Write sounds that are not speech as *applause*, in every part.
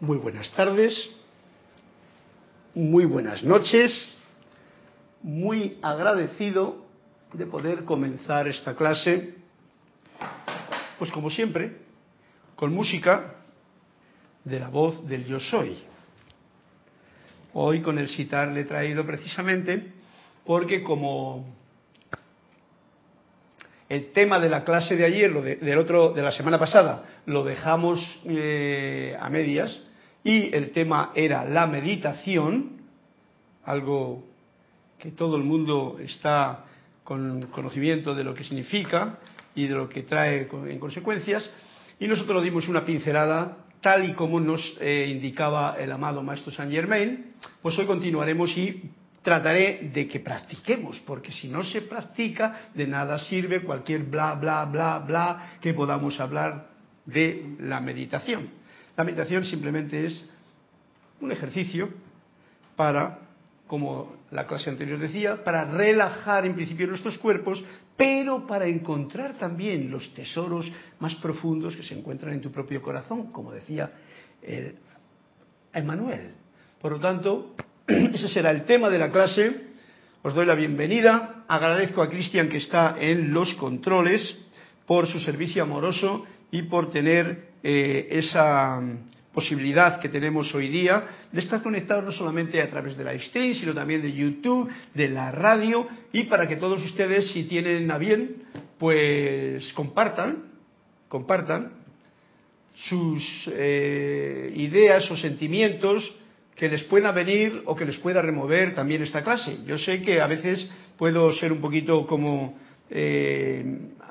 Muy buenas tardes, muy buenas noches, muy agradecido de poder comenzar esta clase, pues como siempre, con música de la voz del yo soy. Hoy con el citar le he traído precisamente porque como el tema de la clase de ayer, lo de, del otro, de la semana pasada, lo dejamos eh, a medias y el tema era la meditación, algo que todo el mundo está con conocimiento de lo que significa y de lo que trae en consecuencias, y nosotros dimos una pincelada tal y como nos eh, indicaba el amado Maestro Saint Germain, pues hoy continuaremos y trataré de que practiquemos, porque si no se practica, de nada sirve cualquier bla, bla, bla, bla que podamos hablar de la meditación. La meditación simplemente es un ejercicio para, como la clase anterior decía, para relajar en principio nuestros cuerpos, pero para encontrar también los tesoros más profundos que se encuentran en tu propio corazón, como decía el Emmanuel. Por lo tanto, *clears throat* ese será el tema de la clase. Os doy la bienvenida. Agradezco a Cristian que está en los controles por su servicio amoroso y por tener eh, esa posibilidad que tenemos hoy día de estar conectados no solamente a través de la stream, sino también de YouTube, de la radio y para que todos ustedes, si tienen a bien, pues compartan, compartan sus eh, ideas o sentimientos que les pueda venir o que les pueda remover también esta clase. Yo sé que a veces puedo ser un poquito como eh,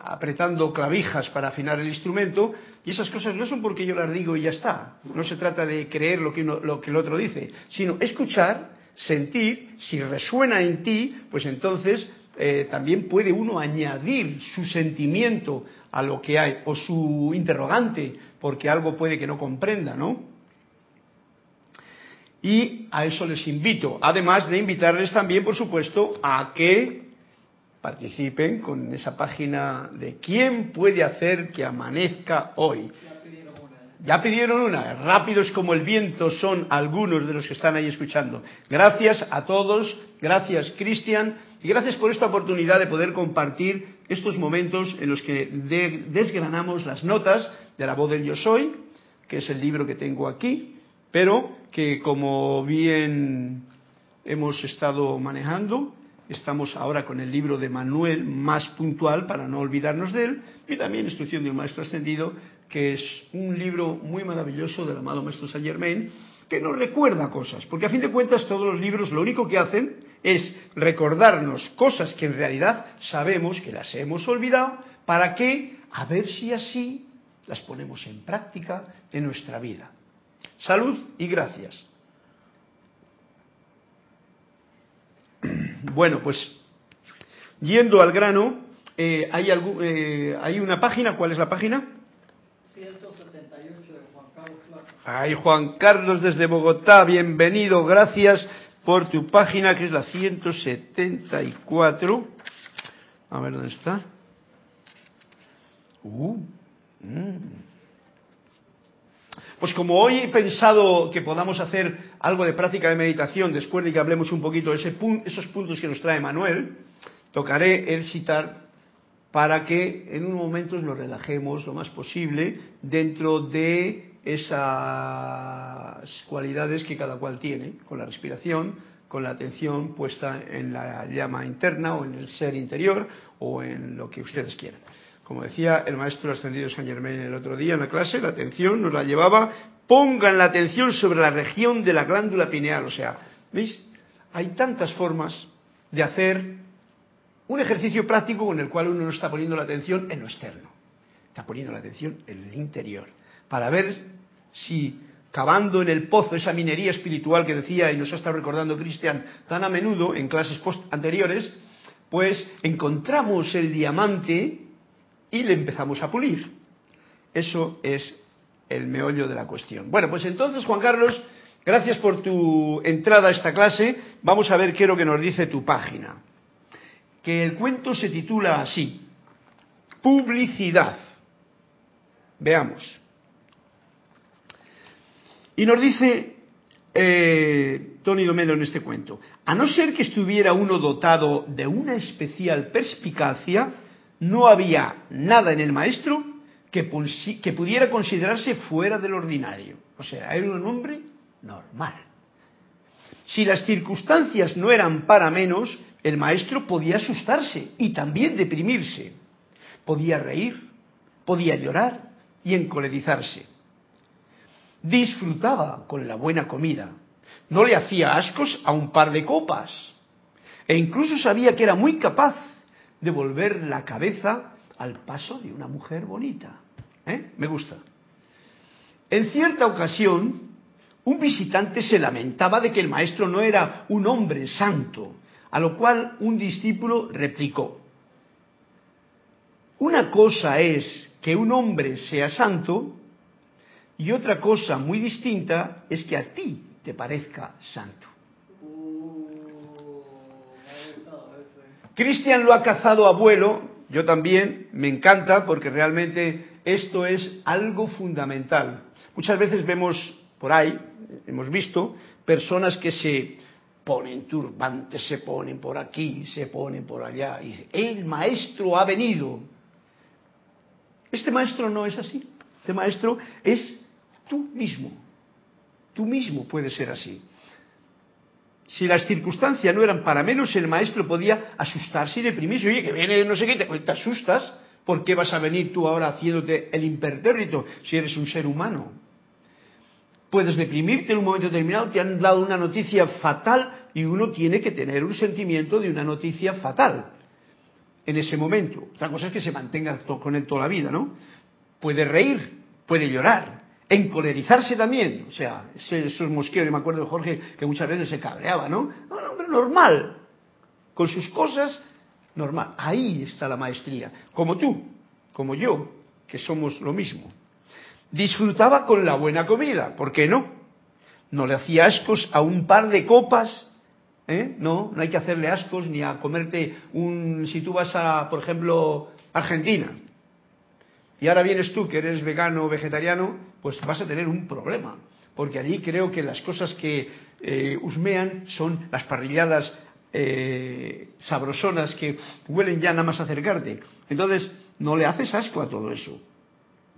apretando clavijas para afinar el instrumento y esas cosas no son porque yo las digo y ya está. No se trata de creer lo que, uno, lo que el otro dice, sino escuchar, sentir, si resuena en ti, pues entonces eh, también puede uno añadir su sentimiento a lo que hay o su interrogante porque algo puede que no comprenda, ¿no? Y a eso les invito, además de invitarles también, por supuesto, a que participen con esa página de quién puede hacer que amanezca hoy. Ya pidieron una, rápidos como el viento son algunos de los que están ahí escuchando. Gracias a todos, gracias Cristian, y gracias por esta oportunidad de poder compartir estos momentos en los que desgranamos las notas de la voz del yo soy, que es el libro que tengo aquí, pero que como bien hemos estado manejando, estamos ahora con el libro de Manuel más puntual para no olvidarnos de él, y también Instrucción de un Maestro Ascendido, que es un libro muy maravilloso del amado Maestro Saint Germain, que nos recuerda cosas, porque a fin de cuentas todos los libros lo único que hacen es recordarnos cosas que en realidad sabemos que las hemos olvidado, para que, a ver si así las ponemos en práctica en nuestra vida. Salud y gracias. Bueno, pues yendo al grano, eh, hay, algún, eh, hay una página, ¿cuál es la página? 178 de Juan Carlos Ay, Juan Carlos desde Bogotá, bienvenido, gracias por tu página que es la 174. A ver dónde está. Uh, mm. Pues como hoy he pensado que podamos hacer algo de práctica de meditación después de que hablemos un poquito de ese esos puntos que nos trae Manuel, tocaré el citar para que en un momento nos relajemos lo más posible dentro de esas cualidades que cada cual tiene, con la respiración, con la atención puesta en la llama interna o en el ser interior o en lo que ustedes quieran. Como decía el maestro ascendido San Germain el otro día en la clase, la atención nos la llevaba, pongan la atención sobre la región de la glándula pineal. O sea, ¿veis? Hay tantas formas de hacer un ejercicio práctico con el cual uno no está poniendo la atención en lo externo, está poniendo la atención en el interior, para ver si cavando en el pozo esa minería espiritual que decía y nos ha estado recordando Cristian tan a menudo en clases post anteriores, pues encontramos el diamante y le empezamos a pulir. Eso es el meollo de la cuestión. Bueno, pues entonces, Juan Carlos, gracias por tu entrada a esta clase. Vamos a ver qué es lo que nos dice tu página. Que el cuento se titula así, Publicidad. Veamos. Y nos dice eh, Tony Domelo en este cuento, a no ser que estuviera uno dotado de una especial perspicacia, no había nada en el maestro que, que pudiera considerarse fuera del ordinario. O sea, era un hombre normal. Si las circunstancias no eran para menos, el maestro podía asustarse y también deprimirse. Podía reír, podía llorar y encolerizarse. Disfrutaba con la buena comida. No le hacía ascos a un par de copas. E incluso sabía que era muy capaz de volver la cabeza al paso de una mujer bonita. ¿Eh? Me gusta. En cierta ocasión, un visitante se lamentaba de que el maestro no era un hombre santo, a lo cual un discípulo replicó, una cosa es que un hombre sea santo y otra cosa muy distinta es que a ti te parezca santo. Cristian lo ha cazado abuelo, yo también, me encanta porque realmente esto es algo fundamental. Muchas veces vemos por ahí, hemos visto, personas que se ponen turbantes, se ponen por aquí, se ponen por allá, y el maestro ha venido. Este maestro no es así. Este maestro es tú mismo. Tú mismo puedes ser así. Si las circunstancias no eran para menos, el maestro podía asustarse y deprimirse. Oye, que viene no sé qué, te, te asustas. ¿Por qué vas a venir tú ahora haciéndote el impertérrito si eres un ser humano? Puedes deprimirte en un momento determinado, te han dado una noticia fatal y uno tiene que tener un sentimiento de una noticia fatal en ese momento. Otra cosa es que se mantenga con él toda la vida, ¿no? Puede reír, puede llorar, encolerizarse también. O sea, esos mosqueos, me acuerdo de Jorge que muchas veces se cabreaba, ¿no? No, un hombre normal, con sus cosas, normal. Ahí está la maestría. Como tú, como yo, que somos lo mismo. Disfrutaba con la buena comida, ¿por qué no? No le hacía ascos a un par de copas, ¿eh? No, no hay que hacerle ascos ni a comerte un... Si tú vas a, por ejemplo, Argentina, y ahora vienes tú que eres vegano o vegetariano, pues vas a tener un problema, porque allí creo que las cosas que eh, husmean son las parrilladas eh, sabrosonas que huelen ya nada más acercarte. Entonces, no le haces asco a todo eso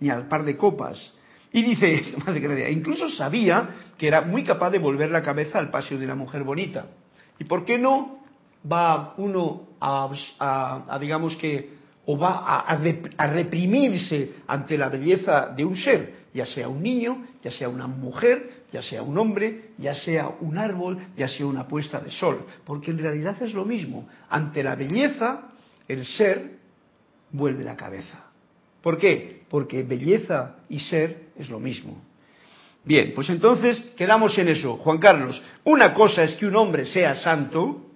ni al par de copas. Y dice, *laughs* incluso sabía que era muy capaz de volver la cabeza al paseo de una mujer bonita. ¿Y por qué no va uno a, digamos que, o va a, reprimirse ante la belleza de un ser, ya sea un niño, ya sea una mujer, ya sea un hombre, ya sea un árbol, ya sea una puesta de sol? Porque en realidad es lo mismo. Ante la belleza, el ser vuelve la cabeza. ¿Por qué? Porque belleza y ser es lo mismo. Bien, pues entonces quedamos en eso. Juan Carlos, una cosa es que un hombre sea santo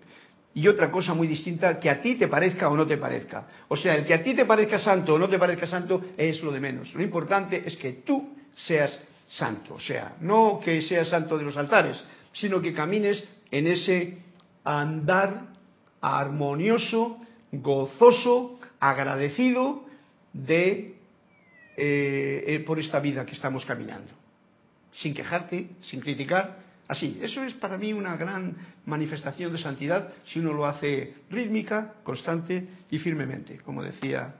y otra cosa muy distinta que a ti te parezca o no te parezca. O sea, el que a ti te parezca santo o no te parezca santo es lo de menos. Lo importante es que tú seas santo. O sea, no que seas santo de los altares, sino que camines en ese andar armonioso, gozoso, agradecido de eh, eh, por esta vida que estamos caminando, sin quejarte, sin criticar, así. Eso es para mí una gran manifestación de santidad si uno lo hace rítmica, constante y firmemente, como decía,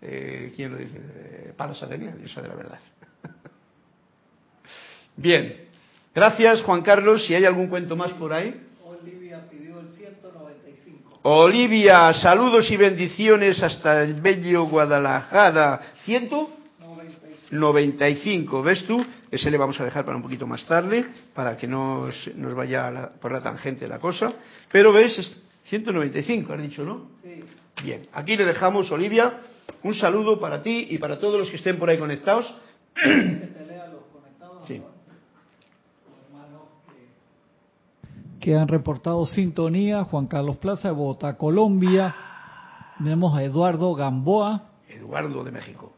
eh, ¿quién lo dice? Eh, Palas Atenea, Diosa de la verdad. *laughs* Bien, gracias Juan Carlos. Si hay algún cuento más por ahí. Olivia, saludos y bendiciones hasta el bello Guadalajara. ¿195? ¿Ves tú? Ese le vamos a dejar para un poquito más tarde, para que no nos vaya por la tangente la cosa. Pero ves, 195, has dicho, ¿no? Sí. Bien, aquí le dejamos, Olivia, un saludo para ti y para todos los que estén por ahí conectados. *coughs* Sí. que han reportado sintonía, Juan Carlos Plaza de Bogotá, Colombia. Tenemos a Eduardo Gamboa. Eduardo de México.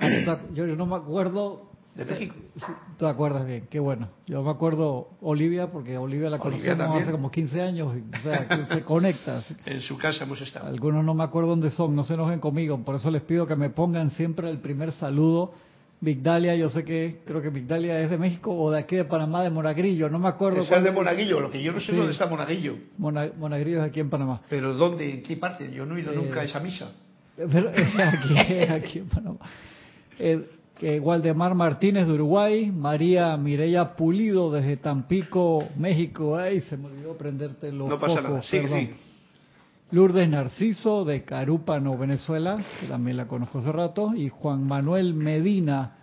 Ah, yo, no me acuerdo. ¿De México? ¿Tú te acuerdas bien? Qué bueno. Yo me acuerdo Olivia, porque Olivia la conocemos hace como 15 años. O sea, que se conecta. en su casa hemos estado. Algunos no me acuerdo dónde son, no se enojen conmigo. Por eso les pido que me pongan siempre el primer saludo Vigdalia, yo sé que, creo que Vigdalia es de México o de aquí de Panamá, de Monaguillo, no me acuerdo. Es de Monaguillo, lo que yo no sé dónde está Monaguillo. Monaguillo es aquí en Panamá. ¿Pero dónde? ¿En qué parte? Yo no he ido nunca a esa misa. *laughs* Pero *laughs* aquí, aquí en Panamá. Que Waldemar Martínez de Uruguay, María Mireya Pulido desde Tampico, México. Ay, se me olvidó prenderte los No pasa nada, sí, sí. Lourdes Narciso de Carúpano, Venezuela, que también la conozco hace rato, y Juan Manuel Medina,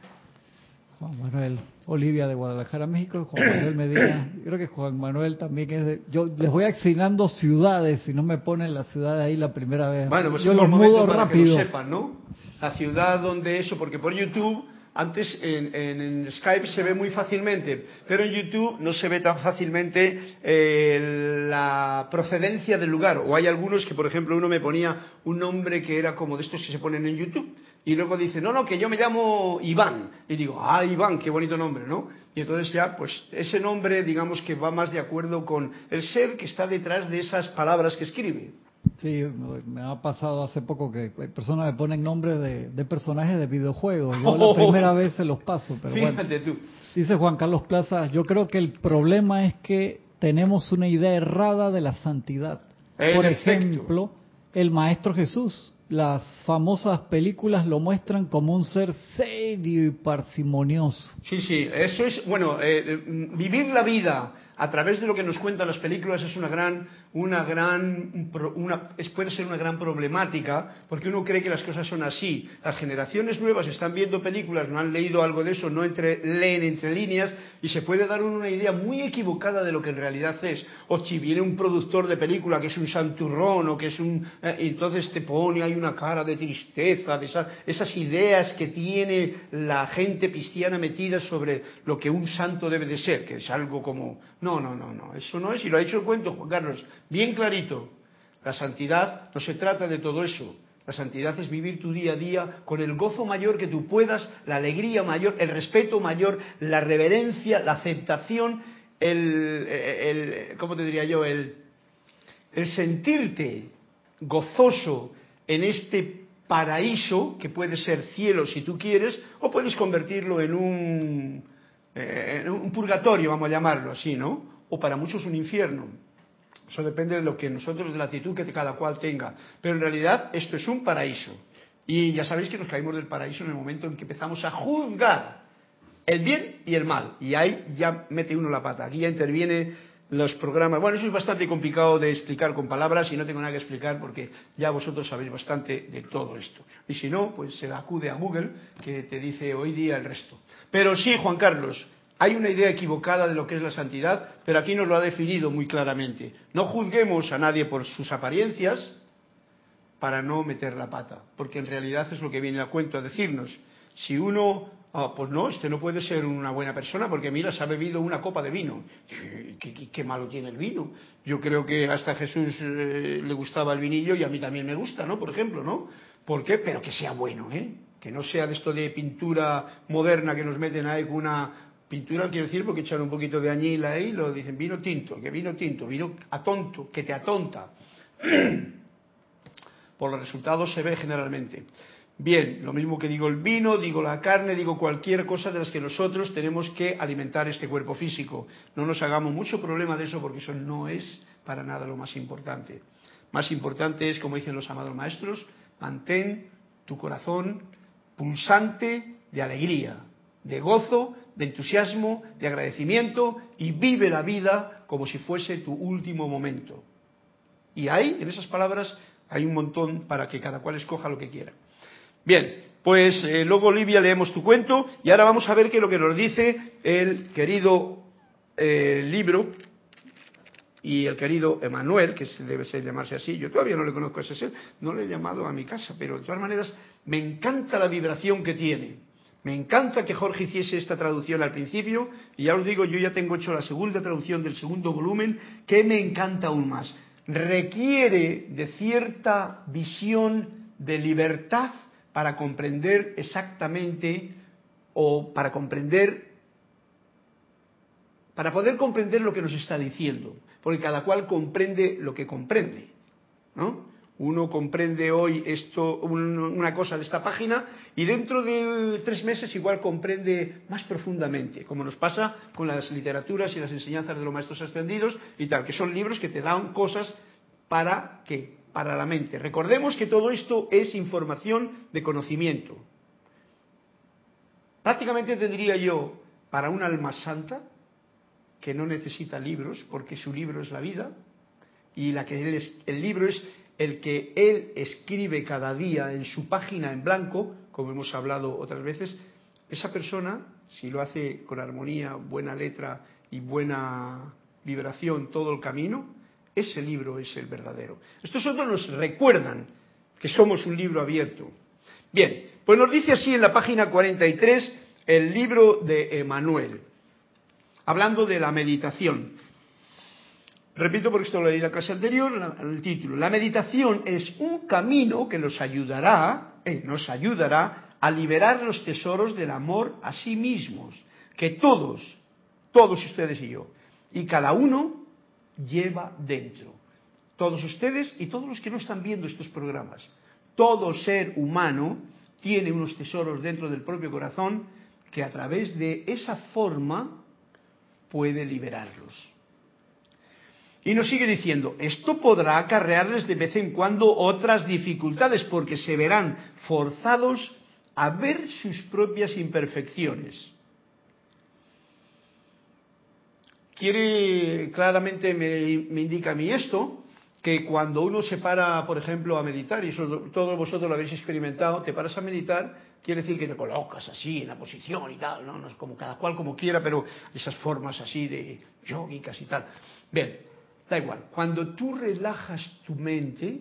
Juan Manuel Olivia de Guadalajara, México, Juan Manuel Medina, creo que Juan Manuel también es de... Yo les voy asignando ciudades, si no me ponen la ciudad ahí la primera vez. Bueno, pues yo los mudo rápido. Que lo sepan, ¿no? La ciudad donde eso, porque por YouTube antes en, Skype se ve muy fácilmente, pero en YouTube no se ve tan fácilmente eh, la procedencia del lugar. O hay algunos que, por ejemplo, uno me ponía un nombre que era como de estos que se ponen en YouTube. Y luego dice, no, no, que yo me llamo Iván. Y digo, ah, Iván, qué bonito nombre, ¿no? Y entonces ya, pues ese nombre, digamos que va más de acuerdo con el ser que está detrás de esas palabras que escribe. Sí, me ha pasado hace poco que personas me ponen nombres de, personajes de videojuegos. Yo la *laughs* primera vez se los paso, pero Fíjate tú. Dice Juan Carlos Plaza, yo creo que el problema es que tenemos una idea errada de la santidad. Por ejemplo, el Maestro Jesús. Las famosas películas lo muestran como un ser serio y parsimonioso. Sí, sí, eso es, bueno, eh, eh, vivir la vida a través de lo que nos cuentan las películas es una gran, una gran, puede ser una gran problemática porque uno cree que las cosas son así. Las generaciones nuevas están viendo películas, no han leído algo de eso, no entre, leen entre líneas y se puede dar una idea muy equivocada de lo que en realidad es. O si viene un productor de película que es un santurrón o que es un, eh, entonces te pone hay una cara de tristeza, de esas ideas que tiene la gente cristiana metida sobre lo que un santo debe de ser, que es algo como no, no, no, no, eso no es, y lo ha dicho el cuento Juan Carlos, bien clarito. La santidad no se trata de todo eso. La santidad es vivir tu día a día con el gozo mayor que tú puedas, la alegría mayor, el respeto mayor, la reverencia, la aceptación, el, el ¿cómo te diría yo? El, el sentirte gozoso en este paraíso, que puede ser cielo si tú quieres, o puedes convertirlo en un eh, un purgatorio, vamos a llamarlo así, ¿no? O para muchos un infierno. Eso depende de lo que nosotros, de la actitud que cada cual tenga. Pero en realidad esto es un paraíso. Y ya sabéis que nos caímos del paraíso en el momento en que empezamos a juzgar el bien y el mal. Y ahí ya mete uno la pata. Aquí ya interviene los programas. Bueno, eso es bastante complicado de explicar con palabras y no tengo nada que explicar porque ya vosotros sabéis bastante de todo esto. Y si no, pues se acude a Google que te dice hoy día el resto. Pero sí, Juan Carlos, hay una idea equivocada de lo que es la santidad, pero aquí nos lo ha definido muy claramente. No juzguemos a nadie por sus apariencias para no meter la pata, porque en realidad es lo que viene a cuento a decirnos. Si uno Ah, pues no, este no puede ser una buena persona porque mira, se ha bebido una copa de vino. ¿Qué, malo tiene el vino? Yo creo que hasta a Jesús eh, le gustaba el vinillo y a mí también me gusta, ¿no? Por ejemplo, ¿no? ¿Por qué? Pero que sea bueno, ¿eh? Que no sea de esto de pintura moderna que nos meten ahí con una pintura, quiero decir, porque echan un poquito de añila ahí lo dicen vino tinto, que vino tinto, vino atonto, que te atonta. *clears throat* Por los resultados se ve generalmente. Bien, lo mismo que digo el vino, digo la carne, digo cualquier cosa de las que nosotros tenemos que alimentar este cuerpo físico. No nos hagamos mucho problema de eso porque eso no es para nada lo más importante. Más importante es, como dicen los amados maestros, mantén tu corazón pulsante de alegría, de gozo, de entusiasmo, de agradecimiento y vive la vida como si fuese tu último momento. Y ahí, en esas palabras, hay un montón para que cada cual escoja lo que quiera. Bien, pues eh, luego Olivia leemos tu cuento y ahora vamos a ver qué es lo que nos dice el querido eh, libro y el querido Emanuel, que debe ser llamarse así, yo todavía no le conozco a ese ser, no le he llamado a mi casa, pero de todas maneras me encanta la vibración que tiene. Me encanta que Jorge hiciese esta traducción al principio y ya os digo, yo ya tengo hecho la segunda traducción del segundo volumen, que me encanta aún más. Requiere de cierta visión de libertad para comprender exactamente o para comprender, para poder comprender lo que nos está diciendo, porque cada cual comprende lo que comprende, ¿no? Uno comprende hoy esto, una cosa de esta página y dentro de tres meses igual comprende más profundamente, como nos pasa con las literaturas y las enseñanzas de los maestros ascendidos y tal, que son libros que te dan cosas para qué, para la mente. Recordemos que todo esto es información de conocimiento. Prácticamente tendría yo para un alma santa que no necesita libros porque su libro es la vida y la que el libro es el que él escribe cada día en su página en blanco, como hemos hablado otras veces, esa persona, si lo hace con armonía, buena letra y buena vibración todo el camino, ese libro es el verdadero. Estos otros nos recuerdan que somos un libro abierto. Bien, pues nos dice así en la página 43 el libro de Emanuel hablando de la meditación. Repito porque esto lo leí en la clase anterior, el título. La meditación es un camino que nos ayudará, eh, nos ayudará a liberar los tesoros del amor a sí mismos, que todos, todos ustedes y yo, y cada uno lleva dentro. Todos ustedes y todos los que no están viendo estos programas. Todo ser humano tiene unos tesoros dentro del propio corazón que a través de esa forma puede liberarlos. Y nos sigue diciendo, esto podrá acarrearles de vez en cuando otras dificultades porque se verán forzados a ver sus propias imperfecciones. Quiere, claramente me, indica a mí esto, que cuando uno se para, por ejemplo, a meditar, y eso todos vosotros lo habéis experimentado, te paras a meditar quiere decir que te colocas así en la posición y tal, ¿no? no es como cada cual como quiera, pero esas formas así de yogicas y tal. Bien, da igual. Cuando tú relajas tu mente,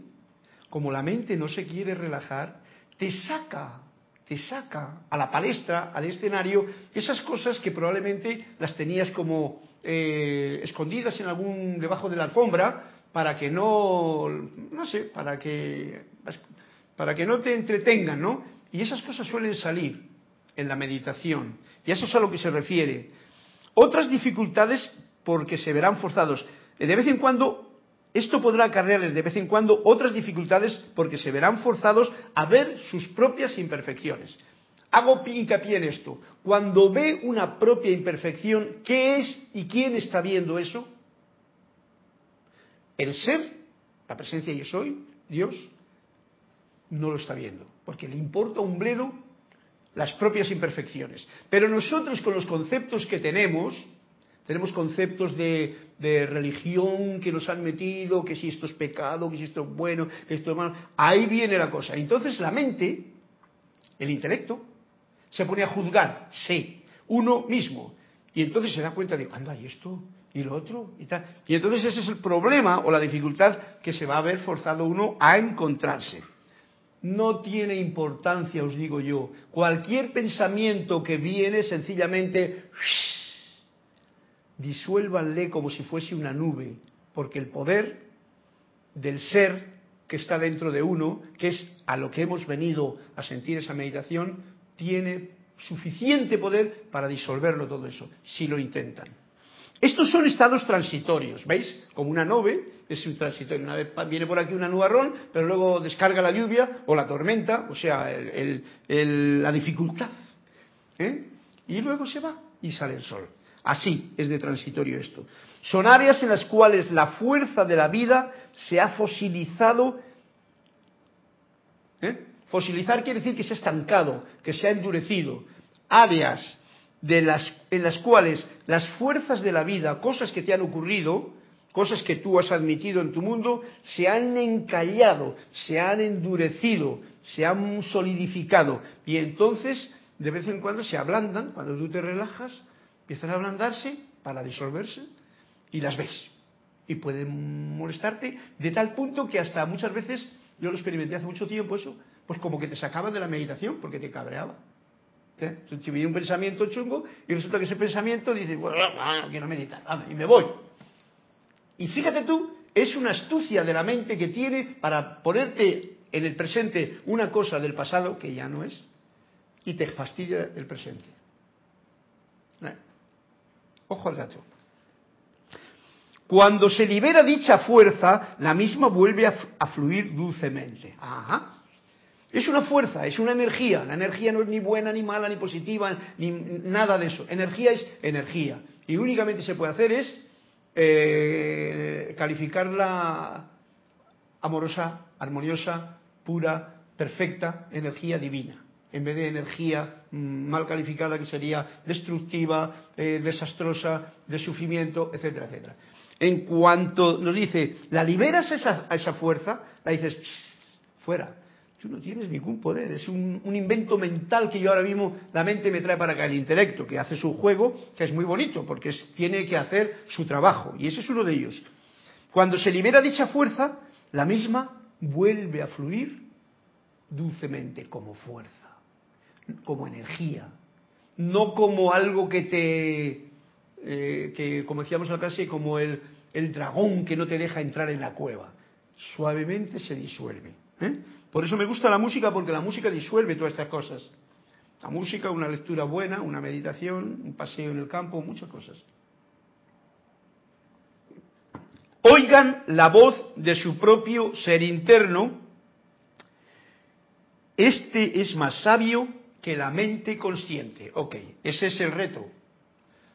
como la mente no se quiere relajar, te saca, te saca a la palestra, al escenario, esas cosas que probablemente las tenías como eh, escondidas en algún debajo de la alfombra para que no, no sé, para que para que no te entretengan, ¿no? Y esas cosas suelen salir en la meditación. Y eso es a lo que se refiere. Otras dificultades porque se verán forzados. De vez en cuando, esto podrá acarrearles de vez en cuando otras dificultades porque se verán forzados a ver sus propias imperfecciones. Hago hincapié en esto. Cuando ve una propia imperfección, ¿qué es y quién está viendo eso? El ser, la presencia yo soy, Dios, no lo está viendo, porque le importa un bledo las propias imperfecciones. Pero nosotros con los conceptos que tenemos, tenemos conceptos de, religión que nos han metido, que si esto es pecado, que si esto es bueno, que esto es malo, ahí viene la cosa. Entonces la mente, el intelecto, se pone a juzgar, sí, uno mismo. Y entonces se da cuenta de, anda, y esto, y lo otro, y tal. Y entonces ese es el problema o la dificultad que se va a ver forzado uno a encontrarse no tiene importancia, os digo yo. Cualquier pensamiento que viene, sencillamente, *sniffs* disuélvanle como si fuese una nube, porque el poder del ser que está dentro de uno, que es a lo que hemos venido a sentir esa meditación, tiene suficiente poder para disolverlo todo eso, si lo intentan. Estos son estados transitorios, ¿veis? Como una nube, es un transitorio. Una vez viene por aquí una nubarrón, pero luego descarga la lluvia o la tormenta, o sea, la dificultad. ¿eh? Y luego se va y sale el sol. Así es de transitorio esto. Son áreas en las cuales la fuerza de la vida se ha fosilizado. ¿eh? Fosilizar quiere decir que se ha estancado, que se ha endurecido. Áreas en las cuales las fuerzas de la vida, cosas que te han ocurrido, cosas que tú has admitido en tu mundo, se han encallado, se han endurecido, se han solidificado. Y entonces, de vez en cuando se ablandan, cuando tú te relajas, empiezan a ablandarse para disolverse y las ves. Y pueden molestarte de tal punto que hasta muchas veces, yo lo experimenté hace mucho tiempo eso, pues como que te sacaban de la meditación porque te cabreaba. ¿Eh? Si viene un pensamiento chungo y resulta que ese pensamiento dice, bueno, no quiero meditar, y me voy. Y fíjate tú, es una astucia de la mente que tiene para ponerte en el presente una cosa del pasado que ya no es y te fastidia el presente. ¿Eh? Ojo al dato. Cuando se libera dicha fuerza, la misma vuelve a, fluir dulcemente. Ajá. Es una fuerza, es una energía. La energía no es ni buena, ni mala, ni positiva, ni nada de eso. Energía es energía. Y únicamente se puede hacer es eh, calificarla amorosa, armoniosa, pura, perfecta, energía divina en vez de energía mm, mal calificada que sería destructiva, eh, desastrosa, de sufrimiento, etcétera, etcétera. En cuanto nos dice, la liberas esa, a esa fuerza, la dices, fuera. Tú no tienes ningún poder, es un, invento mental que yo ahora mismo, la mente me trae para acá, el intelecto, que hace su juego, que es muy bonito, porque tiene que hacer su trabajo, y ese es uno de ellos. Cuando se libera dicha fuerza, la misma vuelve a fluir dulcemente como fuerza como energía, no como algo que te, eh, que como decíamos en la clase, como el, el, dragón que no te deja entrar en la cueva. Suavemente se disuelve. ¿eh? Por eso me gusta la música, porque la música disuelve todas estas cosas. La música, una lectura buena, una meditación, un paseo en el campo, muchas cosas. Oigan la voz de su propio ser interno. Este es más sabio que la mente consciente. Ok, ese es el reto.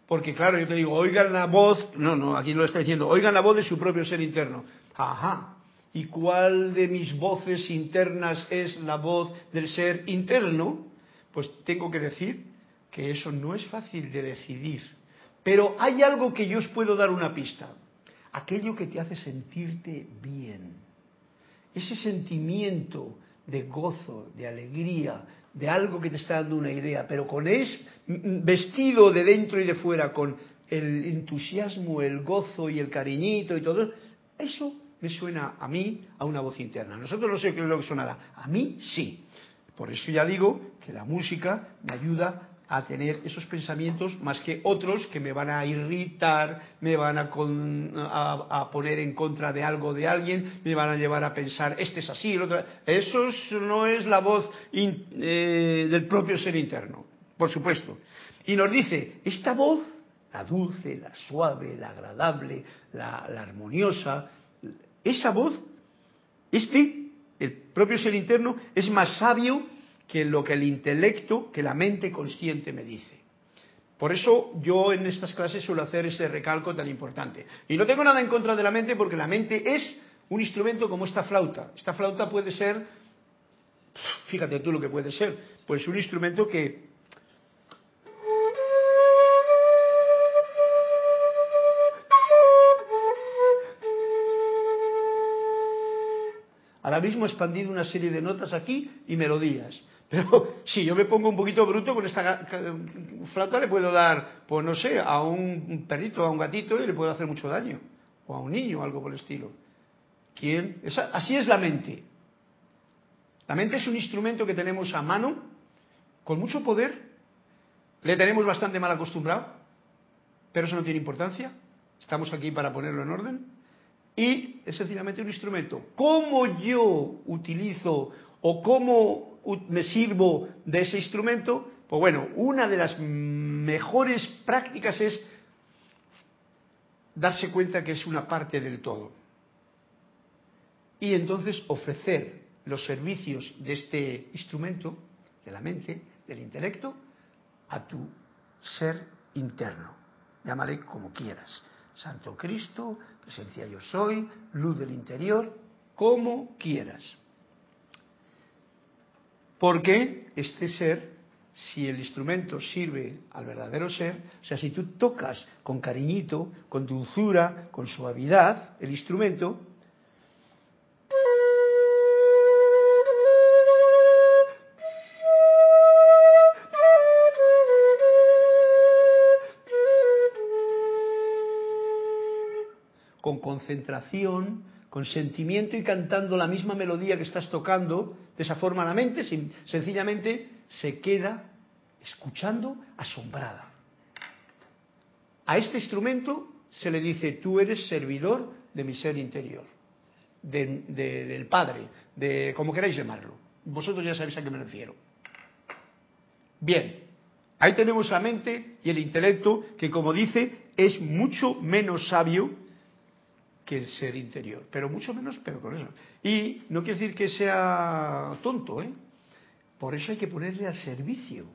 Porque claro, yo te digo, oigan la voz, no, no, aquí no lo está diciendo, oigan la voz de su propio ser interno. Ajá. ¿Y cuál de mis voces internas es la voz del ser interno? Pues tengo que decir que eso no es fácil de decidir. Pero hay algo que yo os puedo dar una pista. Aquello que te hace sentirte bien. Ese sentimiento de gozo, de alegría, de algo que te está dando una idea, pero con es vestido de dentro y de fuera, con el entusiasmo, el gozo y el cariñito y todo, eso me suena a mí a una voz interna. Nosotros no sé qué es lo que sonará, a mí sí. Por eso ya digo que la música me ayuda a tener esos pensamientos más que otros que me van a irritar, me van a, poner en contra de algo de alguien, me van a llevar a pensar, este es así, el otro. Eso no es la voz eh, del propio ser interno, por supuesto. Y nos dice, esta voz, la dulce, la suave, la agradable, la armoniosa, esa voz, este, el propio ser interno, es más sabio que lo que el intelecto, que la mente consciente me dice. Por eso yo en estas clases suelo hacer ese recalco tan importante. Y no tengo nada en contra de la mente porque la mente es un instrumento como esta flauta. Esta flauta puede ser, fíjate tú lo que puede ser, pues un instrumento que ahora mismo he expandido una serie de notas aquí y melodías. *laughs* Pero si yo me pongo un poquito bruto con esta flauta le puedo dar, pues no sé, a un perrito, a un gatito y le puedo hacer mucho daño. O a un niño, algo por el estilo. ¿Quién? así es la mente. La mente es un instrumento que tenemos a mano, con mucho poder. Le tenemos bastante mal acostumbrado, pero eso no tiene importancia. Estamos aquí para ponerlo en orden. Y es sencillamente un instrumento. ¿Cómo yo utilizo o cómo me sirvo de ese instrumento? Pues bueno, una de las mejores prácticas es darse cuenta que es una parte del todo. Y entonces ofrecer los servicios de este instrumento, de la mente, del intelecto, a tu ser interno. Llámale como quieras. Santo Cristo, presencia yo soy, luz del interior, como quieras. Porque este ser, si el instrumento sirve al verdadero ser, o sea, si tú tocas con cariñito, con dulzura, con suavidad el instrumento, con concentración, con sentimiento y cantando la misma melodía que estás tocando, de esa forma la mente sencillamente se queda escuchando asombrada. A este instrumento se le dice, tú eres servidor de mi ser interior, del Padre, de como queráis llamarlo. Vosotros ya sabéis a qué me refiero. Bien, ahí tenemos la mente y el intelecto que, como dice, es mucho menos sabio que el ser interior, pero mucho menos pero con eso. Y no quiere decir que sea tonto, ¿eh? Por eso hay que ponerle al servicio.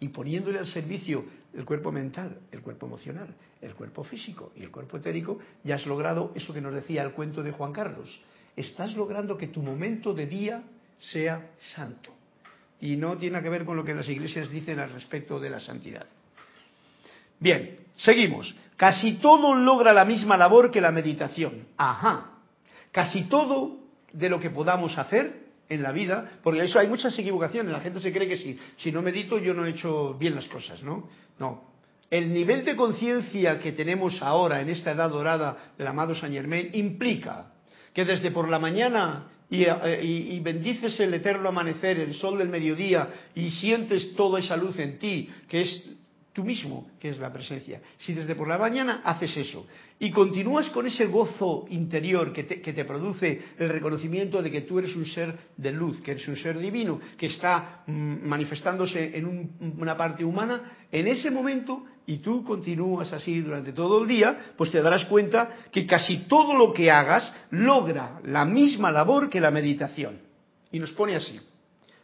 Y poniéndole al servicio el cuerpo mental, el cuerpo emocional, el cuerpo físico y el cuerpo etérico, ya has logrado eso que nos decía el cuento de Juan Carlos. Estás logrando que tu momento de día sea santo. Y no tiene que ver con lo que las iglesias dicen al respecto de la santidad. Bien, seguimos. Casi todo logra la misma labor que la meditación. Ajá. Casi todo de lo que podamos hacer en la vida, porque eso hay muchas equivocaciones. La gente se cree que si, si no medito yo no he hecho bien las cosas, ¿no? No. El nivel de conciencia que tenemos ahora en esta edad dorada del amado Saint Germain implica que desde por la mañana y, eh, y, y, bendices el eterno amanecer, el sol del mediodía, y sientes toda esa luz en ti, que es tú mismo, que es la presencia. Si desde por la mañana haces eso y continúas con ese gozo interior que te, que te produce el reconocimiento de que tú eres un ser de luz, que eres un ser divino, que está mmm, manifestándose en un, una parte humana, en ese momento, y tú continúas así durante todo el día, pues te darás cuenta que casi todo lo que hagas logra la misma labor que la meditación. Y nos pone así.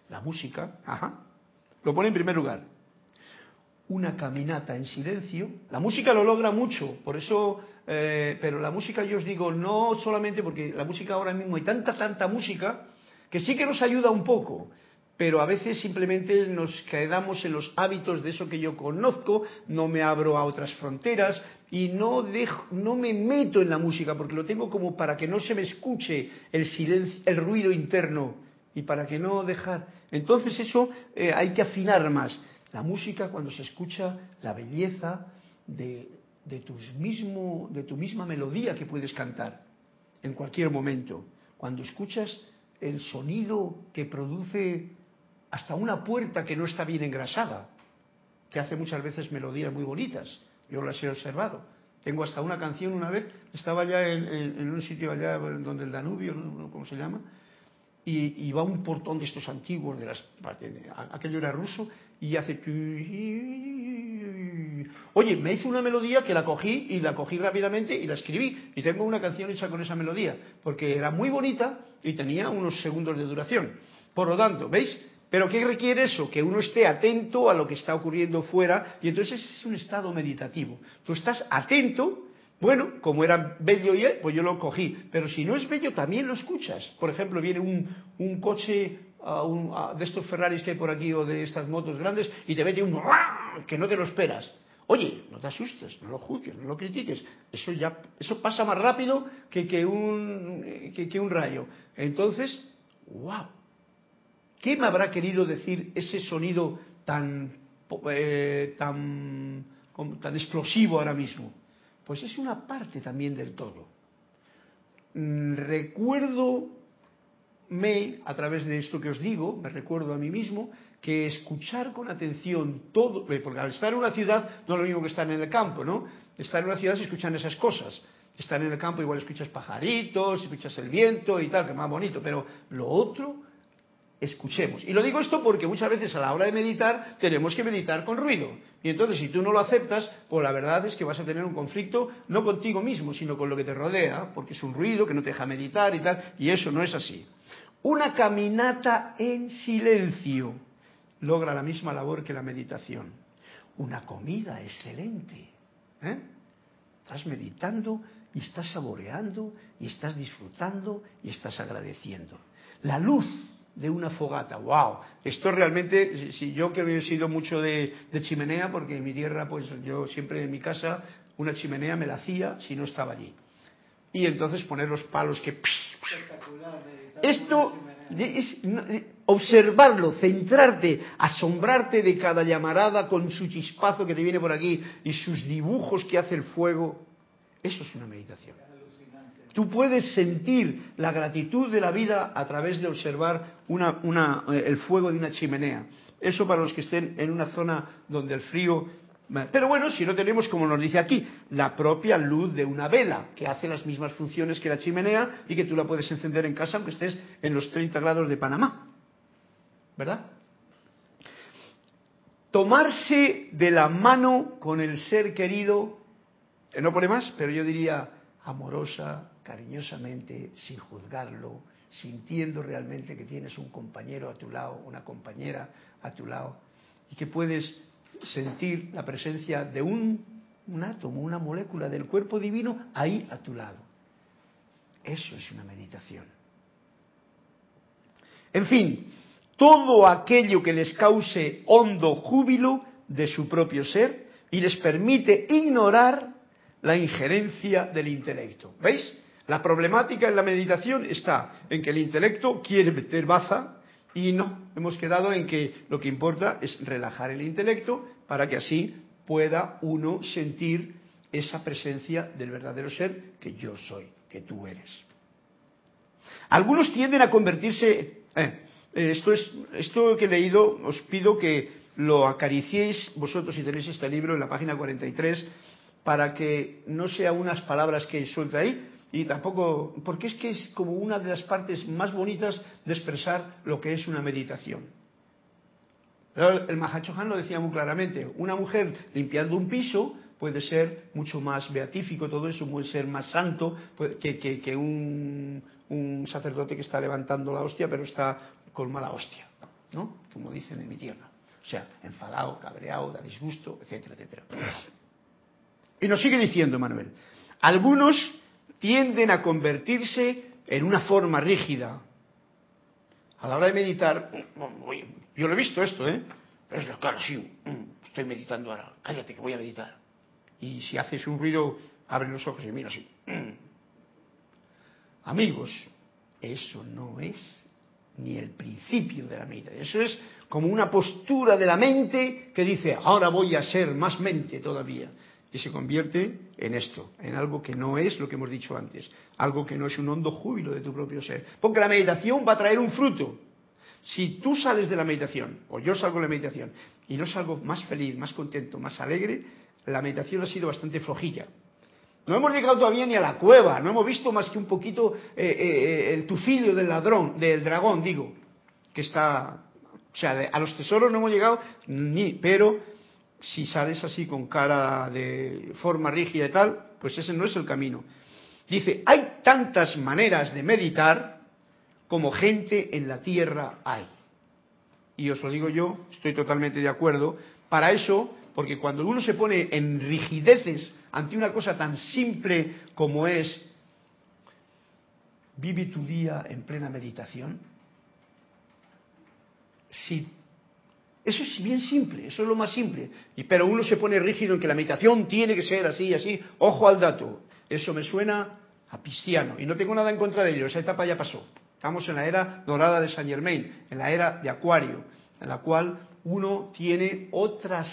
La música, ajá, lo pone en primer lugar una caminata en silencio. La música lo logra mucho, por eso, eh, pero la música yo os digo, no solamente porque la música ahora mismo hay tanta, tanta música, que sí que nos ayuda un poco, pero a veces simplemente nos quedamos en los hábitos de eso que yo conozco, no me abro a otras fronteras y no, dejo, no me meto en la música porque lo tengo como para que no se me escuche el silencio, el ruido interno y para que no dejar. Entonces eso eh, hay que afinar más. La música cuando se escucha la belleza de, de, tus mismo, de tu misma melodía que puedes cantar en cualquier momento. Cuando escuchas el sonido que produce hasta una puerta que no está bien engrasada, que hace muchas veces melodías muy bonitas. Yo las he observado. Tengo hasta una canción una vez, estaba ya en, un sitio allá donde el Danubio. ¿cómo se llama? Y, va un portón de estos antiguos, de las, aquello era ruso, y hace... Oye, me hizo una melodía que la cogí y la cogí rápidamente y la escribí. Y tengo una canción hecha con esa melodía, porque era muy bonita y tenía unos segundos de duración. Por lo tanto, ¿veis? Pero ¿qué requiere eso? Que uno esté atento a lo que está ocurriendo fuera y entonces es un estado meditativo. Tú estás atento, bueno, como era bello y él, pues yo lo cogí. Pero si no es bello, también lo escuchas. Por ejemplo, viene un, un coche de estos Ferraris que hay por aquí o de estas motos grandes y te mete un que no te lo esperas. Oye, no te asustes, no lo juzgues, no lo critiques. Eso ya, eso pasa más rápido que, que, un, que, que un rayo. Entonces, wow. ¿Qué me habrá querido decir ese sonido tan, eh, tan, tan explosivo ahora mismo? Pues es una parte también del todo. Recuerdo me, a través de esto que os digo, me recuerdo a mí mismo, que escuchar con atención todo, eh, porque al estar en una ciudad no es lo mismo que estar en el campo, ¿no? Estar en una ciudad se escuchan esas cosas. Estar en el campo igual escuchas pajaritos, escuchas el viento y tal, que más bonito, pero lo otro, escuchemos. Y lo digo esto porque muchas veces a la hora de meditar tenemos que meditar con ruido. Y entonces si tú no lo aceptas, pues la verdad es que vas a tener un conflicto no contigo mismo, sino con lo que te rodea, porque es un ruido que no te deja meditar y tal, y eso no es así. Una caminata en silencio logra la misma labor que la meditación. Una comida excelente. ¿eh? Estás meditando y estás saboreando y estás disfrutando y estás agradeciendo. La luz de una fogata, wow. Esto realmente, si yo que he sido mucho de, de, chimenea, porque en mi tierra, pues yo siempre en mi casa, una chimenea me la hacía si no estaba allí. Y entonces poner los palos que... Esto es observarlo, centrarte, asombrarte de cada llamarada con su chispazo que te viene por aquí y sus dibujos que hace el fuego. Eso es una meditación. Tú puedes sentir la gratitud de la vida a través de observar una, el fuego de una chimenea. Eso para los que estén en una zona donde el frío pero bueno, si no tenemos, como nos dice aquí, la propia luz de una vela, que hace las mismas funciones que la chimenea y que tú la puedes encender en casa aunque estés en los 30 grados de Panamá. ¿Verdad? Tomarse de la mano con el ser querido, no pone más, pero yo diría amorosa, cariñosamente, sin juzgarlo, sintiendo realmente que tienes un compañero a tu lado, una compañera a tu lado, y que puedes sentir la presencia de un, átomo, una molécula del cuerpo divino ahí a tu lado. Eso es una meditación. En fin, todo aquello que les cause hondo júbilo de su propio ser y les permite ignorar la injerencia del intelecto. ¿Veis? La problemática en la meditación está en que el intelecto quiere meter baza y no. Hemos quedado en que lo que importa es relajar el intelecto para que así pueda uno sentir esa presencia del verdadero ser que yo soy, que tú eres. Algunos tienden a convertirse... Eh, esto, es, esto que he leído os pido que lo acariciéis vosotros si tenéis este libro en la página 43 para que no sea unas palabras que suelta ahí, y tampoco, porque es que es como una de las partes más bonitas de expresar lo que es una meditación. El Mahachohan lo decía muy claramente, una mujer limpiando un piso puede ser mucho más beatífico, todo eso puede ser más santo que, un, un, sacerdote que está levantando la hostia, pero está con mala hostia, ¿no? Como dicen en mi tierra. O sea, enfadado, cabreado, da disgusto, etcétera, etcétera. Y nos sigue diciendo Manuel, algunos tienden a convertirse en una forma rígida. A la hora de meditar, yo lo he visto esto, ¿eh? Es claro, sí, mm, estoy meditando ahora, cállate que voy a meditar. Y si haces un ruido, abre los ojos y mira así. Mm. Amigos, eso no es ni el principio de la meditación. Eso es como una postura de la mente que dice, ahora voy a ser más mente todavía se convierte en esto, en algo que no es lo que hemos dicho antes, algo que no es un hondo júbilo de tu propio ser. Porque la meditación va a traer un fruto. Si tú sales de la meditación, o yo salgo de la meditación, y no salgo más feliz, más contento, más alegre, la meditación ha sido bastante flojilla. No hemos llegado todavía ni a la cueva, no hemos visto más que un poquito eh, eh, eh, el tufillo del ladrón, del dragón, digo, que está, o sea, a los tesoros no hemos llegado ni, pero si sales así con cara de forma rígida y tal, pues ese no es el camino. Dice, hay tantas maneras de meditar como gente en la tierra hay. Y os lo digo yo, estoy totalmente de acuerdo. Para eso, porque cuando uno se pone en rigideces ante una cosa tan simple como es, vive tu día en plena meditación, si eso es bien simple, eso es lo más simple. Y, pero uno se pone rígido en que la meditación tiene que ser así y así. Ojo al dato. Eso me suena a cristiano. Y no tengo nada en contra de ello. Esa etapa ya pasó. Estamos en la era dorada de Saint Germain, en la era de Acuario, en la cual uno tiene otras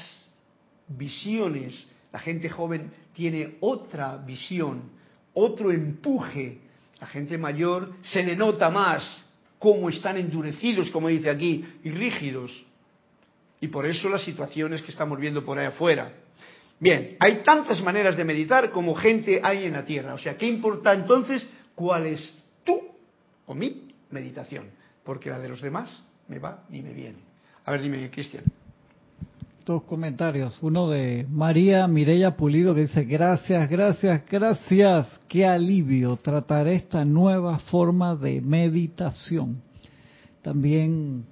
visiones. La gente joven tiene otra visión, otro empuje. La gente mayor se le nota más cómo están endurecidos, como dice aquí, y rígidos. Y por eso las situaciones que estamos viendo por ahí afuera. Bien, hay tantas maneras de meditar como gente hay en la tierra. O sea, ¿qué importa entonces cuál es tu o mi meditación? Porque la de los demás me va y me viene. A ver, dime, Cristian. Dos comentarios. Uno de María Mireya Pulido que dice, gracias, gracias, gracias. Qué alivio tratar esta nueva forma de meditación. También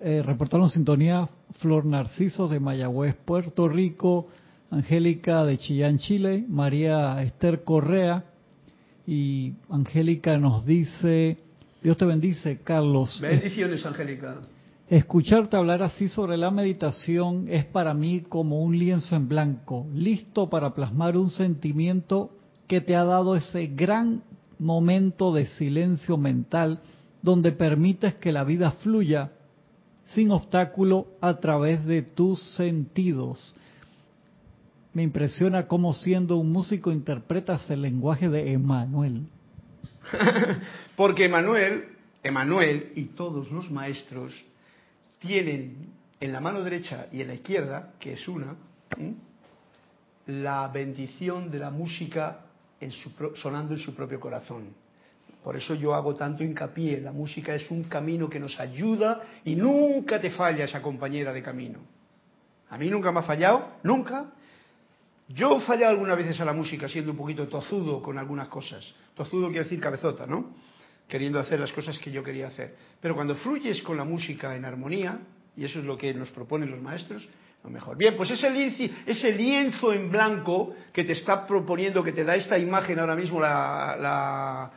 eh, reportaron sintonía Flor Narciso de Mayagüez, Puerto Rico, Angélica de Chillán, Chile, María Esther Correa y Angélica nos dice, Dios te bendice, Carlos. Bendiciones, Angélica. Escucharte hablar así sobre la meditación es para mí como un lienzo en blanco, listo para plasmar un sentimiento que te ha dado ese gran momento de silencio mental donde permites que la vida fluya sin obstáculo a través de tus sentidos. Me impresiona cómo siendo un músico interpretas el lenguaje de Emanuel. *laughs* Porque Emanuel, Emanuel y todos los maestros tienen en la mano derecha y en la izquierda, que es una, la bendición de la música sonando en su propio corazón. Por eso yo hago tanto hincapié, la música es un camino que nos ayuda y nunca te falla esa compañera de camino. A mí nunca me ha fallado, nunca. Yo he fallado algunas veces a la música siendo un poquito tozudo con algunas cosas. Tozudo quiere decir cabezota, ¿no? Queriendo hacer las cosas que yo quería hacer. Pero cuando fluyes con la música en armonía, y eso es lo que nos proponen los maestros, lo mejor. Bien, pues ese lienzo, en blanco que te está proponiendo, que te da esta imagen ahora mismo, la,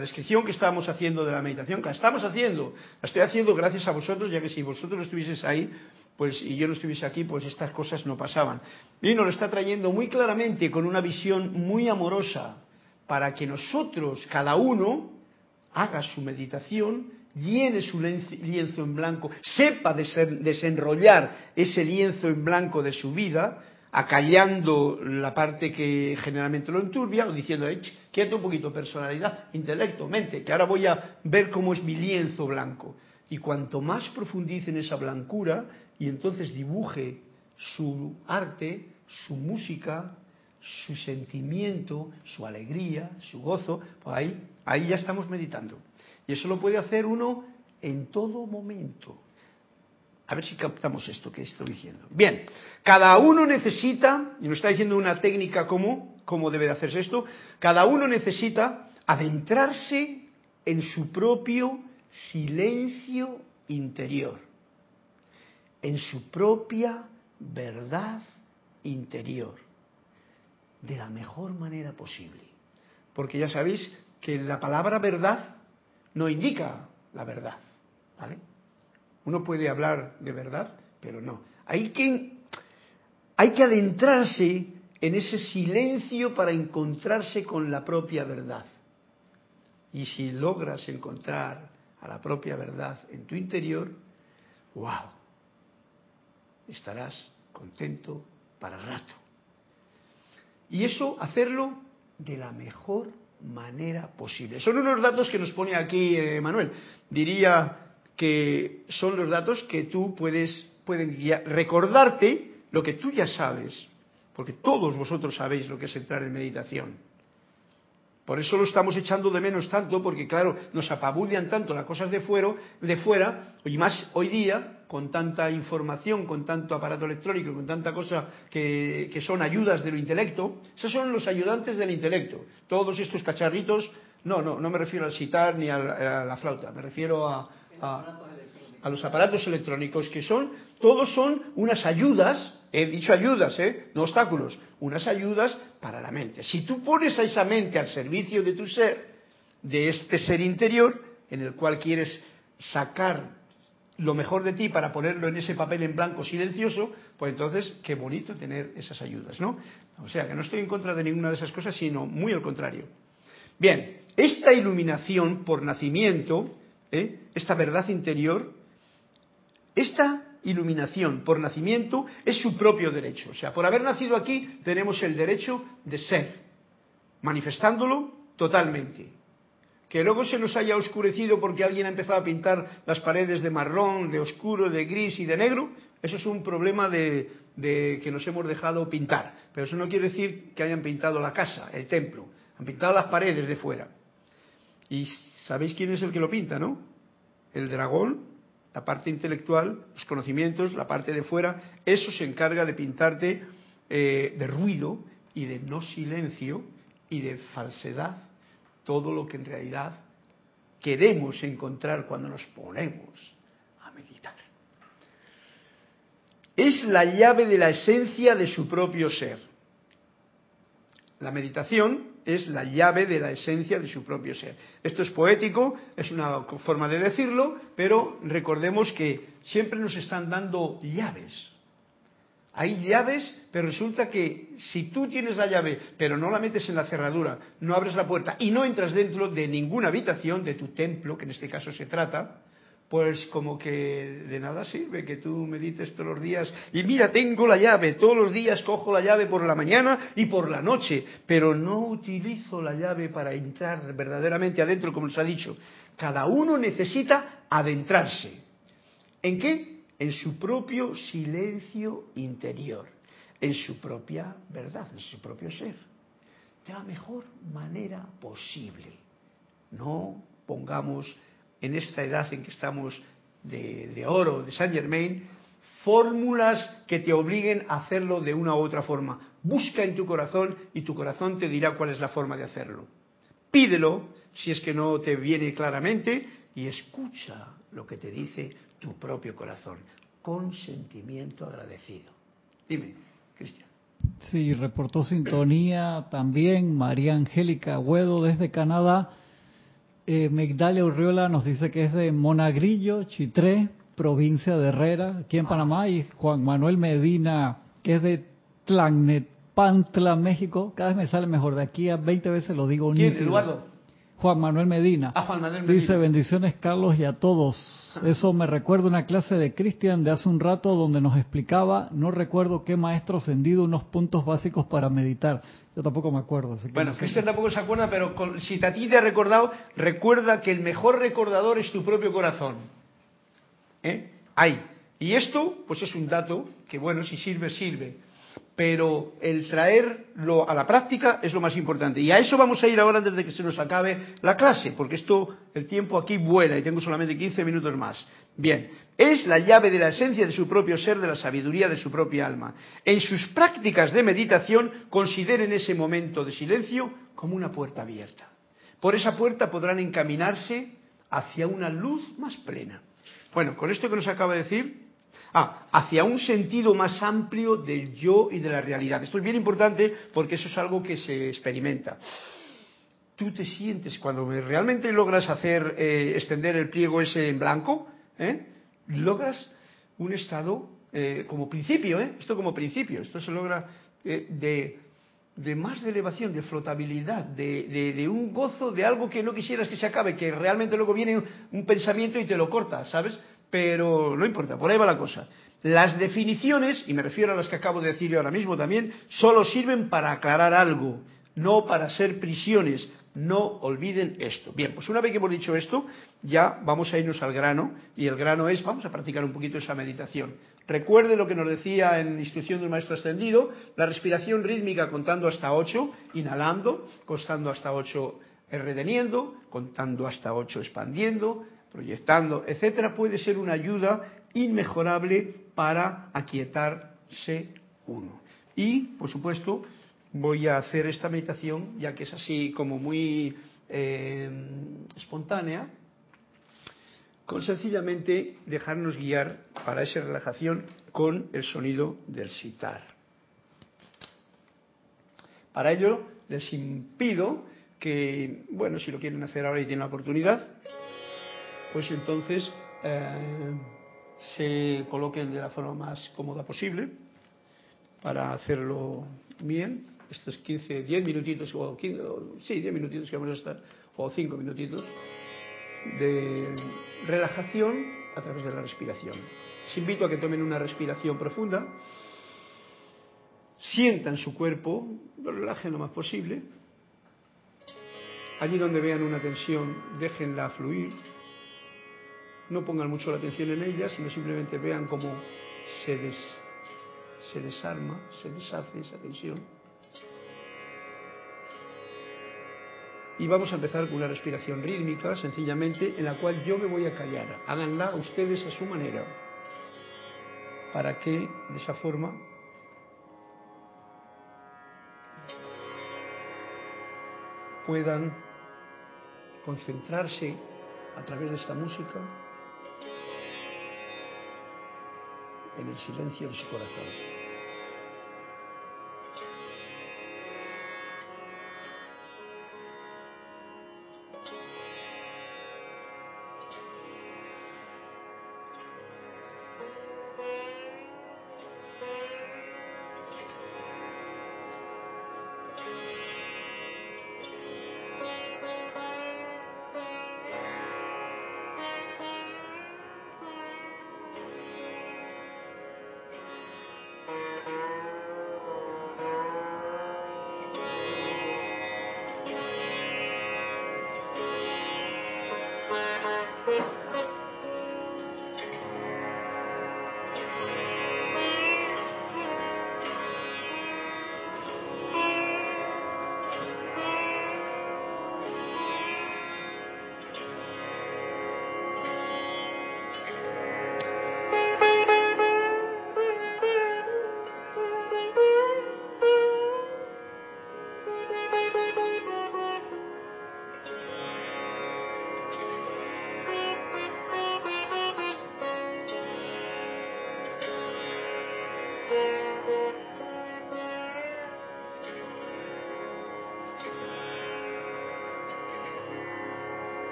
descripción que estábamos haciendo de la meditación, que la estamos haciendo, la estoy haciendo gracias a vosotros, ya que si vosotros no estuvieseis ahí, pues y yo no estuviese aquí, pues estas cosas no pasaban. Y nos lo está trayendo muy claramente con una visión muy amorosa para que nosotros, cada uno, haga su meditación llene su lienzo en blanco, sepa desenrollar ese lienzo en blanco de su vida, acallando la parte que generalmente lo enturbia, o diciendo, quieto un poquito, personalidad, intelecto, mente, que ahora voy a ver cómo es mi lienzo blanco. Y cuanto más profundice en esa blancura, y entonces dibuje su arte, su música, su sentimiento, su alegría, su gozo, pues ahí, ahí ya estamos meditando. Y eso lo puede hacer uno en todo momento. A ver si captamos esto que estoy diciendo. Bien, cada uno necesita, y nos está diciendo una técnica cómo, cómo debe de hacerse esto, cada uno necesita adentrarse en su propio silencio interior, en su propia verdad interior, de la mejor manera posible. Porque ya sabéis que la palabra verdad no indica la verdad. ¿vale? Uno puede hablar de verdad, pero no. Hay que, hay que adentrarse en ese silencio para encontrarse con la propia verdad. Y si logras encontrar a la propia verdad en tu interior, wow, estarás contento para rato. Y eso hacerlo de la mejor manera posible. Son unos datos que nos pone aquí eh, Manuel. Diría que son los datos que tú puedes pueden recordarte lo que tú ya sabes, porque todos vosotros sabéis lo que es entrar en meditación. Por eso lo estamos echando de menos tanto, porque claro, nos apabullan tanto las cosas de fuera, de fuera, y más hoy día, con tanta información, con tanto aparato electrónico, con tanta cosa que, son ayudas del intelecto, esos son los ayudantes del intelecto. Todos estos cacharritos, no, no, no me refiero al sitar ni a, la flauta, me refiero a, a los aparatos electrónicos, que son, todos son unas ayudas He dicho ayudas, ¿eh? no obstáculos, unas ayudas para la mente. Si tú pones a esa mente al servicio de tu ser, de este ser interior, en el cual quieres sacar lo mejor de ti para ponerlo en ese papel en blanco silencioso, pues entonces qué bonito tener esas ayudas, ¿no? O sea, que no estoy en contra de ninguna de esas cosas, sino muy al contrario. Bien, esta iluminación por nacimiento, ¿eh? esta verdad interior, esta iluminación por nacimiento es su propio derecho. O sea, por haber nacido aquí tenemos el derecho de ser, manifestándolo totalmente. Que luego se nos haya oscurecido porque alguien ha empezado a pintar las paredes de marrón, de oscuro, de gris y de negro, eso es un problema de, de que nos hemos dejado pintar. Pero eso no quiere decir que hayan pintado la casa, el templo. Han pintado las paredes de fuera. ¿Y sabéis quién es el que lo pinta, no? El dragón la parte intelectual, los conocimientos, la parte de fuera, eso se encarga de pintarte eh, de ruido y de no silencio y de falsedad todo lo que en realidad queremos encontrar cuando nos ponemos a meditar. Es la llave de la esencia de su propio ser. La meditación es la llave de la esencia de su propio ser. Esto es poético, es una forma de decirlo, pero recordemos que siempre nos están dando llaves. Hay llaves, pero resulta que si tú tienes la llave, pero no la metes en la cerradura, no abres la puerta y no entras dentro de ninguna habitación de tu templo, que en este caso se trata, pues como que de nada sirve que tú medites todos los días y mira, tengo la llave, todos los días cojo la llave por la mañana y por la noche, pero no utilizo la llave para entrar verdaderamente adentro, como nos ha dicho. Cada uno necesita adentrarse. ¿En qué? En su propio silencio interior, en su propia verdad, en su propio ser, de la mejor manera posible. No pongamos en esta edad en que estamos de, oro, de Saint Germain, fórmulas que te obliguen a hacerlo de una u otra forma. Busca en tu corazón y tu corazón te dirá cuál es la forma de hacerlo. Pídelo si es que no te viene claramente y escucha lo que te dice tu propio corazón con sentimiento agradecido. Dime, Cristian. Sí, reportó sintonía también María Angélica Huedo desde Canadá. Eh, Migdalia Urriola nos dice que es de Monagrillo, Chitré, provincia de Herrera, aquí en Panamá, y Juan Manuel Medina, que es de Tlalnepantla, México. Cada vez me sale mejor, de aquí a 20 veces lo digo ¿Quién, Eduardo? Juan Manuel Medina. Ah, Juan Manuel Medina. Dice, bendiciones Carlos y a todos. Eso me recuerda una clase de Cristian de hace un rato donde nos explicaba, no recuerdo qué maestro ascendido, unos puntos básicos para meditar. Yo tampoco me acuerdo. Así que bueno, no sé. Cristian tampoco se acuerda, pero con- si a ti te ha recordado, recuerda que el mejor recordador es tu propio corazón. ¿Eh? Ahí. Y esto, pues es un dato que, bueno, si sirve, sirve. Pero el traerlo a la práctica es lo más importante. Y a eso vamos a ir ahora antes de que se nos acabe la clase, porque esto, el tiempo aquí vuela y tengo solamente 15 minutos más. Bien, es la llave de la esencia de su propio ser, de la sabiduría de su propia alma. En sus prácticas de meditación, consideren ese momento de silencio como una puerta abierta. Por esa puerta podrán encaminarse hacia una luz más plena. Bueno, con esto que nos acaba de decir, Ah, hacia un sentido más amplio del yo y de la realidad. Esto es bien importante porque eso es algo que se experimenta. Tú te sientes, cuando realmente logras hacer, eh, extender el pliego ese en blanco, ¿eh? logras un estado eh, como principio, esto como principio, esto se logra de, de más de elevación, de flotabilidad, de, de- de un gozo, de algo que no quisieras que se acabe, que realmente luego viene un, un pensamiento y te lo corta, ¿sabes? Pero no importa, por ahí va la cosa. Las definiciones, y me refiero a las que acabo de decir yo ahora mismo también, solo sirven para aclarar algo, no para ser prisiones. No olviden esto. Bien, pues una vez que hemos dicho esto, ya vamos a irnos al grano, y el grano es, vamos a practicar un poquito esa meditación. Recuerde lo que nos decía en instrucción del maestro ascendido, la respiración rítmica contando hasta 8, inhalando, contando hasta 8 reteniendo, contando hasta 8 expandiendo, proyectando, etcétera, puede ser una ayuda inmejorable para aquietarse uno. Y, por supuesto, voy a hacer esta meditación, ya que es así como muy eh, espontánea, con sencillamente dejarnos guiar para esa relajación con el sonido del sitar. Para ello les impido que, bueno, si lo quieren hacer ahora y tienen la oportunidad, pues entonces eh, se coloquen de la forma más cómoda posible para hacerlo bien. Estos 15, 10 minutitos, o 15, o- sí, 10 minutitos que vamos a estar, o 5 minutitos de relajación a través de la respiración. Les invito a que tomen una respiración profunda, sientan su cuerpo, lo relajen lo más posible. Allí donde vean una tensión, déjenla fluir. No pongan mucho la atención en ella, sino simplemente vean cómo se, se desarma, se deshace esa tensión. Y vamos a empezar con una respiración rítmica, sencillamente, en la cual yo me voy a callar. Háganla ustedes a su manera, para que de esa forma puedan concentrarse a través de esta música en el silencio de su corazón.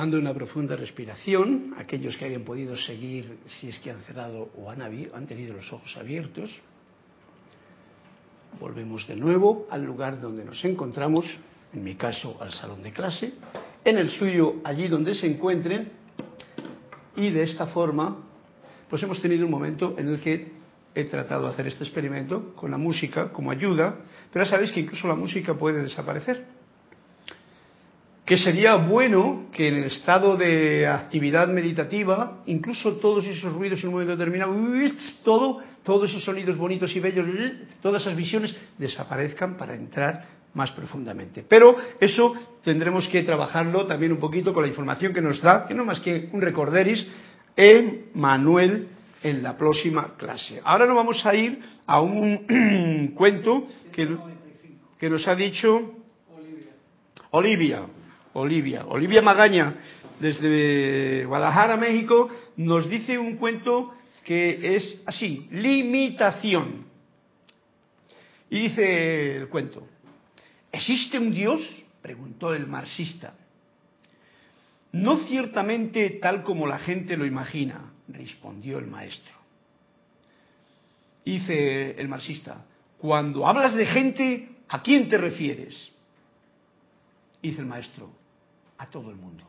Tomando una profunda respiración, aquellos que hayan podido seguir, si es que han cerrado o han, tenido los ojos abiertos, volvemos de nuevo al lugar donde nos encontramos, en mi caso al salón de clase, en el suyo allí donde se encuentren, y de esta forma, pues hemos tenido un momento en el que he tratado de hacer este experimento con la música como ayuda, pero ya sabéis que incluso la música puede desaparecer. Que sería bueno que en el estado de actividad meditativa, incluso todos esos ruidos en un momento determinado, todo, todos esos sonidos bonitos y bellos, todas esas visiones desaparezcan para entrar más profundamente. Pero eso tendremos que trabajarlo también un poquito con la información que nos da, que no más que un recorderis, en Manuel en la próxima clase. Ahora nos vamos a ir a un *clears throat* cuento que, que nos ha dicho Olivia. Olivia. Olivia Magaña, desde Guadalajara, México, nos dice un cuento que es así, limitación. Y dice el cuento, ¿existe un Dios? preguntó el marxista. No ciertamente tal como la gente lo imagina, respondió el maestro. Dice el marxista, cuando hablas de gente, ¿a quién te refieres? Dice el maestro, a todo el mundo.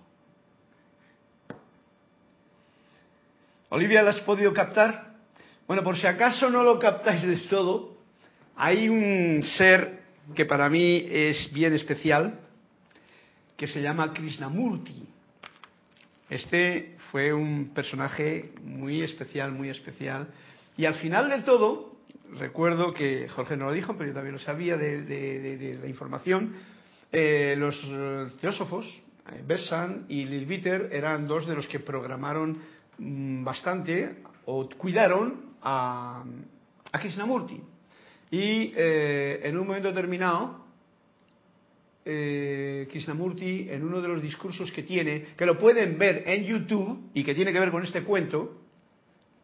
Olivia, ¿la has podido captar? Bueno, por si acaso no lo captáis de todo, hay un ser que para mí es bien especial, que se llama Krishnamurti. Este fue un personaje muy especial, muy especial. Y al final de todo, recuerdo que Jorge no lo dijo, pero yo también lo sabía de, la información, eh, los teósofos, eh, Bessan y Lilviter, eran dos de los que programaron mm, bastante o cuidaron a, a Krishnamurti. Y eh, en un momento determinado, eh, Krishnamurti en uno de los discursos que tiene, que lo pueden ver en YouTube y que tiene que ver con este cuento,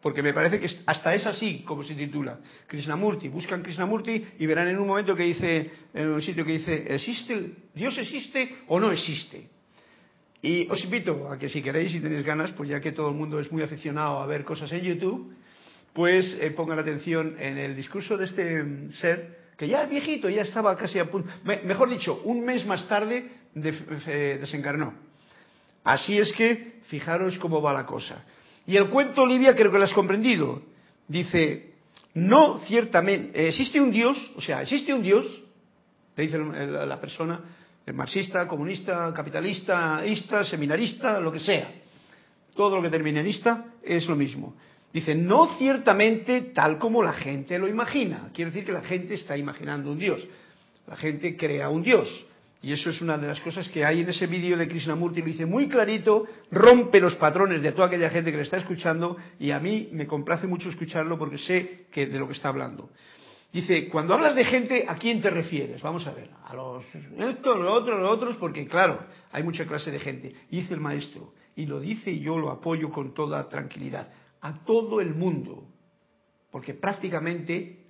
porque me parece que hasta es así como se titula. Krishnamurti, buscan Krishnamurti y verán en un momento que dice, en un sitio que dice, ¿existe, Dios existe o no existe? Y os invito a que si queréis y tenéis ganas, pues ya que todo el mundo es muy aficionado a ver cosas en YouTube, pues eh, pongan atención en el discurso de este mm, ser que ya es viejito, ya estaba casi a punto, mejor dicho, un mes más tarde desencarnó. Así es que fijaros cómo va la cosa. Y el cuento, Olivia, creo que lo has comprendido. Dice, no ciertamente, existe un Dios, o sea, existe un Dios, le dice la persona, el marxista, comunista, capitalista, ista, seminarista, lo que sea. Todo lo que termine en ista es lo mismo. Dice, no ciertamente tal como la gente lo imagina. Quiere decir que la gente está imaginando un Dios. La gente crea un Dios. Y eso es una de las cosas que hay en ese vídeo de Krishnamurti, lo dice muy clarito, rompe los patrones de toda aquella gente que le está escuchando y a mí me complace mucho escucharlo porque sé que de lo que está hablando. Dice, cuando hablas de gente, ¿a quién te refieres? Vamos a ver, a los estos, los otros, los otros, porque claro, hay mucha clase de gente. Dice el maestro, y lo dice y yo lo apoyo con toda tranquilidad a todo el mundo, porque prácticamente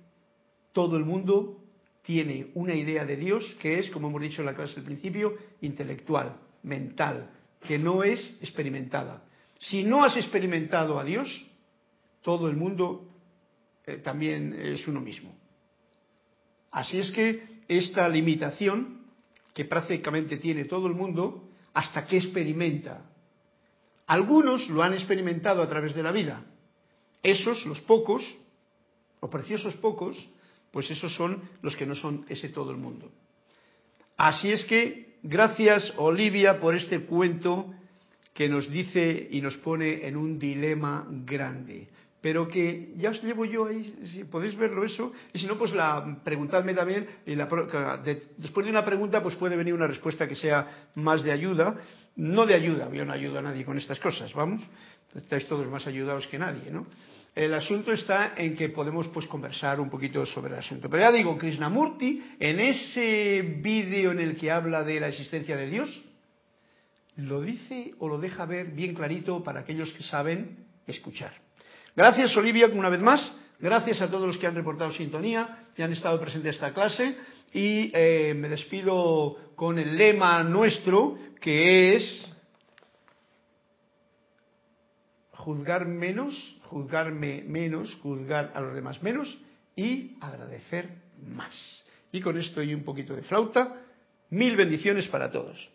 todo el mundo tiene una idea de Dios que es, como hemos dicho en la clase del principio, intelectual, mental, que no es experimentada. Si no has experimentado a Dios, todo el mundo eh, también es uno mismo. Así es que esta limitación que prácticamente tiene todo el mundo, hasta que experimenta algunos lo han experimentado a través de la vida. Esos, los pocos, los preciosos pocos, pues esos son los que no son ese todo el mundo. Así es que, gracias Olivia por este cuento que nos dice y nos pone en un dilema grande. Pero que ya os llevo yo ahí, si podéis verlo eso, y si no, pues la, preguntadme también, y después de una pregunta, pues puede venir una respuesta que sea más de ayuda, no de ayuda, yo no ayudo a nadie con estas cosas, vamos, estáis todos más ayudados que nadie, ¿no? El asunto está en que podemos pues conversar un poquito sobre el asunto. Pero ya digo, Krishnamurti, en ese vídeo en el que habla de la existencia de Dios, lo dice o lo deja ver bien clarito para aquellos que saben escuchar. Gracias, Olivia, una vez más. Gracias a todos los que han reportado sintonía, que han estado presentes en esta clase. Y eh, me despido con el lema nuestro, que es juzgar menos, juzgarme menos, juzgar a los demás menos y agradecer más. Y con esto y un poquito de flauta, mil bendiciones para todos.